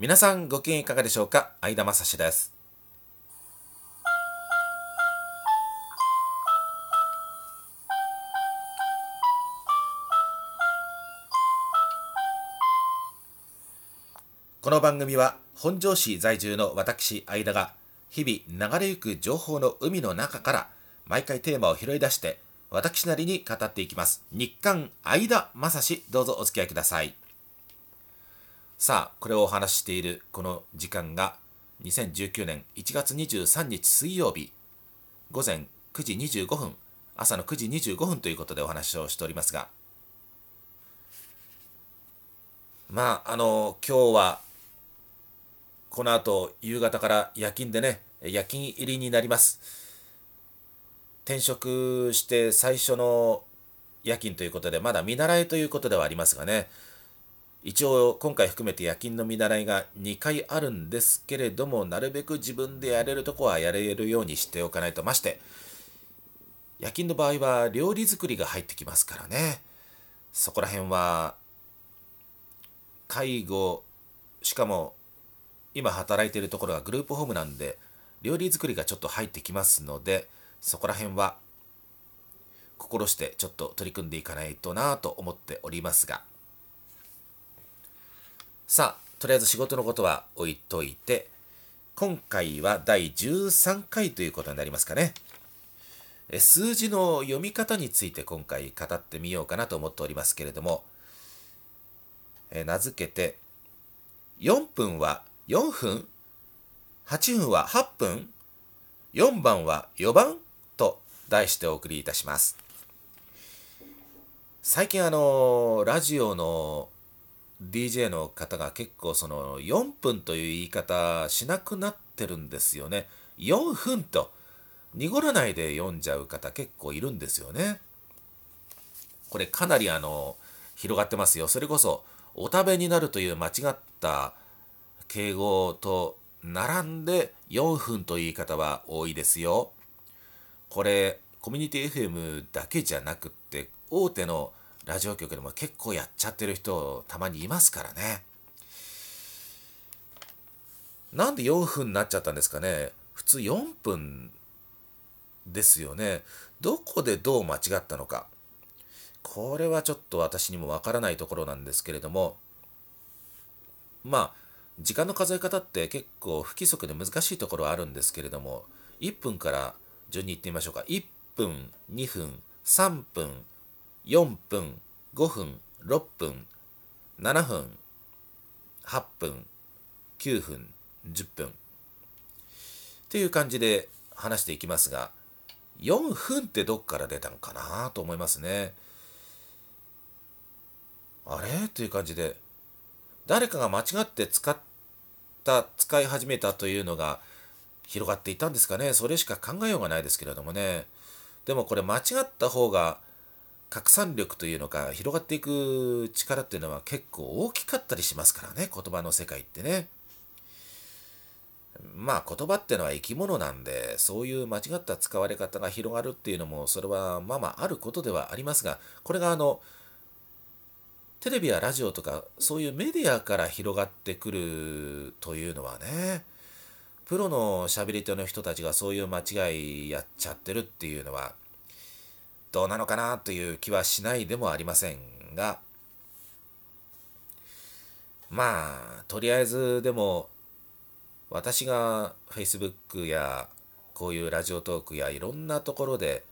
皆さんご機嫌いかがでしょうか？相田正史です。この番組は本庄市在住の私相田が日々流れゆく情報の海の中から毎回テーマを拾い出して私なりに語っていきます。日刊相田正史どうぞお付き合いください。さあこれをお話ししているこの時間が2019年1月23日水曜日午前9時25分朝の9時25分ということでお話をしておりますがまああの今日はこの後夕方から夜勤でね夜勤入りになります。転職して最初の夜勤ということでまだ見習いということではありますがね一応今回含めて夜勤の見習いが2回あるんですけれどもなるべく自分でやれるとこはやれるようにしておかないとまして夜勤の場合は料理作りが入ってきますからね。そこら辺は介護しかも今働いているところがグループホームなんで料理作りがちょっと入ってきますのでそこら辺は心してちょっと取り組んでいかないとなと思っておりますがさあとりあえず仕事のことは置いといて今回は第13回ということになりますかね数字の読み方について今回語ってみようかなと思っておりますけれどもえ名付けて4分は4分 ?8 分は8分 ?4 番は4番と題してお送りいたします。最近あの、ラジオの DJ の方が結構その4分という言い方しなくなってるんですよね。4分と濁らないで読んじゃう方結構いるんですよね。これかなりあの広がってますよ。それこそお食べになるという間違った敬語と並んで4分という言い方は多いですよ。これコミュニティ FM だけじゃなくって大手のラジオ局でも結構やっちゃってる人たまにいますからね。なんで4分になっちゃったんですかね普通4分ですよね。どこでどう間違ったのか。これはちょっと私にもわからないところなんですけれどもまあ時間の数え方って結構不規則で難しいところはあるんですけれども1分から順に言ってみましょうか1分2分3分4分5分6分7分8分9分10分。っていう感じで話していきますが4分ってどっから出たのかなと思いますね。あれ？という感じで誰かが間違って使った使い始めたというのが広がっていたんですかね。それしか考えようがないですけれどもね。でもこれ間違った方が拡散力というのか広がっていく力っていうのは結構大きかったりしますからね言葉の世界ってね。まあ言葉ってのは生き物なんでそういう間違った使われ方が広がるっていうのもそれはまあまああることではありますがこれがあのテレビやラジオとかそういうメディアから広がってくるというのはねプロのしゃべり手の人たちがそういう間違いやっちゃってるっていうのはどうなのかなという気はしないでもありませんがまあとりあえずでも私が Facebook やこういうラジオトークやいろんなところで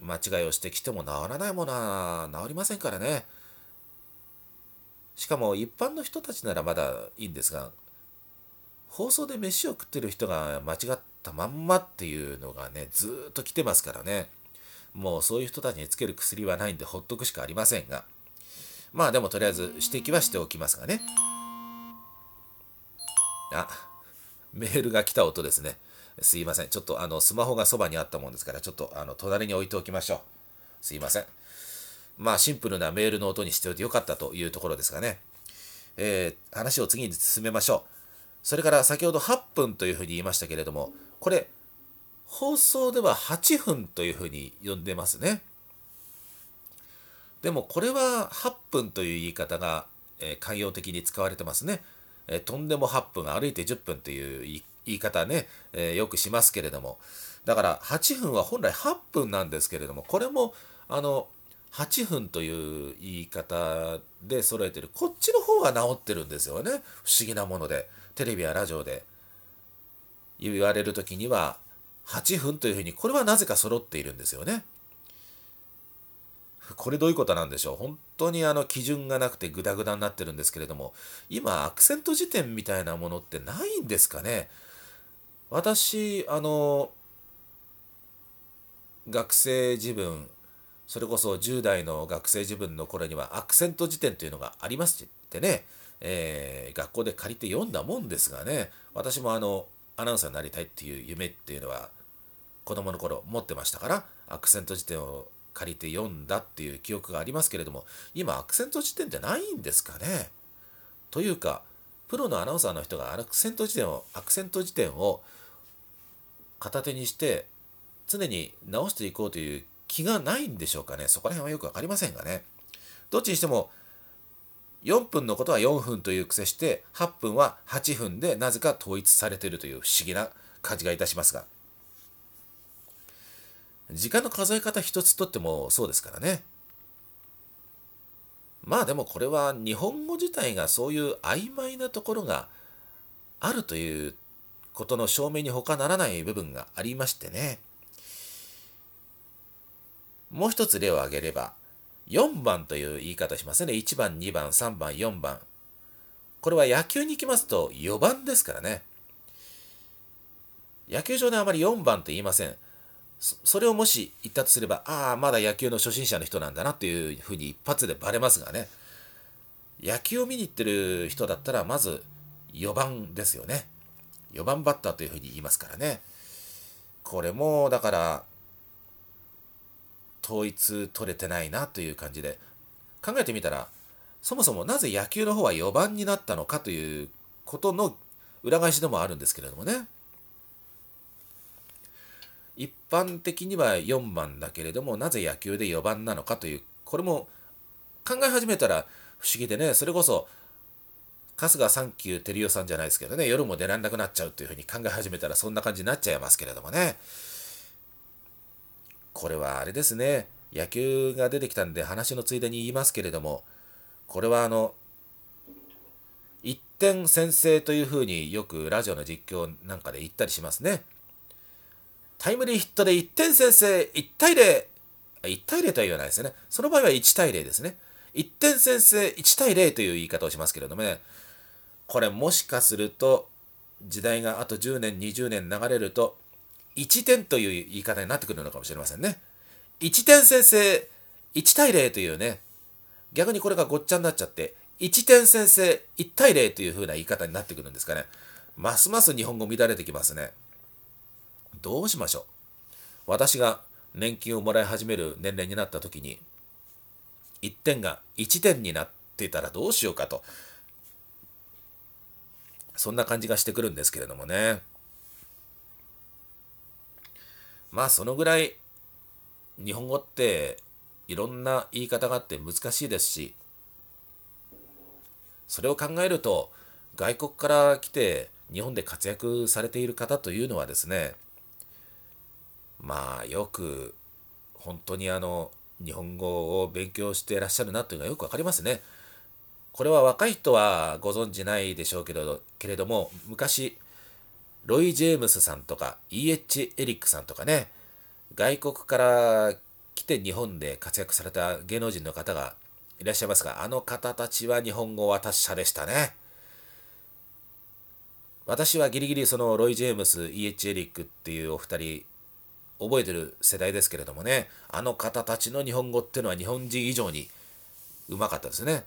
間違いをしてきても治らないものは治りませんからね。しかも一般の人たちならまだいいんですが放送で飯を食ってる人が間違ったまんまっていうのがねずっと来てますからねもうそういう人たちにつける薬はないんでほっとくしかありませんが。まあでもとりあえず指摘はしておきますがね。あメールが来た音ですね。すいません。ちょっとあのスマホがそばにあったもんですからちょっとあの隣に置いておきましょう。すいません。まあシンプルなメールの音にしておいてよかったというところですがね、えー、話を次に進めましょう。それから先ほど8分というふうに言いましたけれども、これ、放送では8分というふうに呼んでますね。でもこれは8分という言い方が、えー、寛容的に使われてますね。え飛んでも8分歩いて10分という言い方ね、えー、よくしますけれどもだから8分は本来8分なんですけれどもこれもあの8分という言い方で揃えてるこっちの方は治ってるんですよね不思議なものでテレビやラジオで言われる時には8分というふうにこれはなぜか揃っているんですよね。これどういうことなんでしょう。本当にあの基準がなくてグダグダになってるんですけれども今アクセント辞典みたいなものってないんですかね。私あの学生自分それこそ10代の学生自分の頃にはアクセント辞典というのがありましてね、えー、学校で借りて読んだもんですがね。私もあのアナウンサーになりたいっていう夢っていうのは子供の頃持ってましたからアクセント辞典を借りて読んだっていう記憶がありますけれども今アクセント辞典ってないんですかね？というかプロのアナウンサーの人がアクセント辞典をアクセント辞典を片手にして常に直していこうという気がないんでしょうかね？そこら辺はよく分かりませんがね。どっちにしても4分のことは4分という癖して8分は8分でなぜか統一されているという不思議な感じがいたしますが。時間の数え方一つとってもそうですからね。まあでもこれは日本語自体がそういう曖昧なところがあるということの証明に他ならない部分がありましてね。もう一つ例を挙げれば4番という言い方しますね。1番、2番、3番、4番。これは野球に行きますと4番ですからね。野球場であまり4番と言いません。それをもし言ったとすれば、ああ、まだ野球の初心者の人なんだなというふうに一発でバレますがね。野球を見に行ってる人だったら、まず4番ですよね。4番バッターというふうに言いますからね。これも、だから、統一取れてないなという感じで考えてみたらそもそもなぜ野球の方は4番になったのかということの裏返しでもあるんですけれどもね。一般的には4番だけれどもなぜ野球で4番なのかというこれも考え始めたら不思議でねそれこそ春日三球照代さんじゃないですけどね夜も出られなくなっちゃうというふうに考え始めたらそんな感じになっちゃいますけれどもね。これはあれですね。野球が出てきたんで話のついでに言いますけれどもこれはあの1点先制というふうによくラジオの実況なんかで言ったりしますね。タイムリーヒットで1点先制1対0 1対0とは言わないですね。その場合は1対0ですね。1点先制1対0という言い方をしますけれどもね。これもしかすると時代があと10年20年流れると1点という言い方になってくるのかもしれませんね。1点先制、1対0というね、逆にこれがごっちゃになっちゃって、1点先制、1対0という風な言い方になってくるんですかね。ますます日本語乱れてきますね。どうしましょう。私が年金をもらい始める年齢になった時に、1点が1点になってたらどうしようかと。そんな感じがしてくるんですけれどもね。まあそのぐらい日本語っていろんな言い方があって難しいですしそれを考えると外国から来て日本で活躍されている方というのはですねまあよく本当にあの日本語を勉強してらっしゃるなというのがよくわかりますね。これは若い人はご存じないでしょうけどけれども昔ロイ・ジェームスさんとか E.H. エリックさんとかね、外国から来て日本で活躍された芸能人の方がいらっしゃいますが、あの方たちは日本語は達者でしたね。私はギリギリそのロイ・ジェームス、E.H. エリックっていうお二人、覚えてる世代ですけれどもね、あの方たちの日本語っていうのは日本人以上にうまかったですね。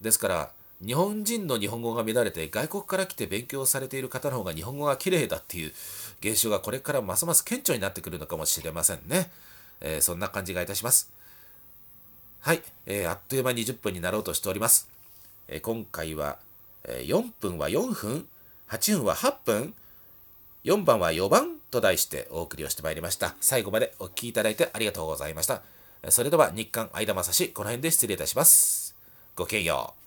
ですから、日本人の日本語が乱れて外国から来て勉強されている方の方が日本語が綺麗だっていう現象がこれからますます顕著になってくるのかもしれませんね。えー、そんな感じがいたします。はい、えー、あっという間に10分になろうとしております。えー、今回は、え4分は4分、8分は8分、4番は4番と題してお送りをしてまいりました。最後までお聴きいただいてありがとうございました。それでは日刊相田正史、この辺で失礼いたします。ごきげんよう。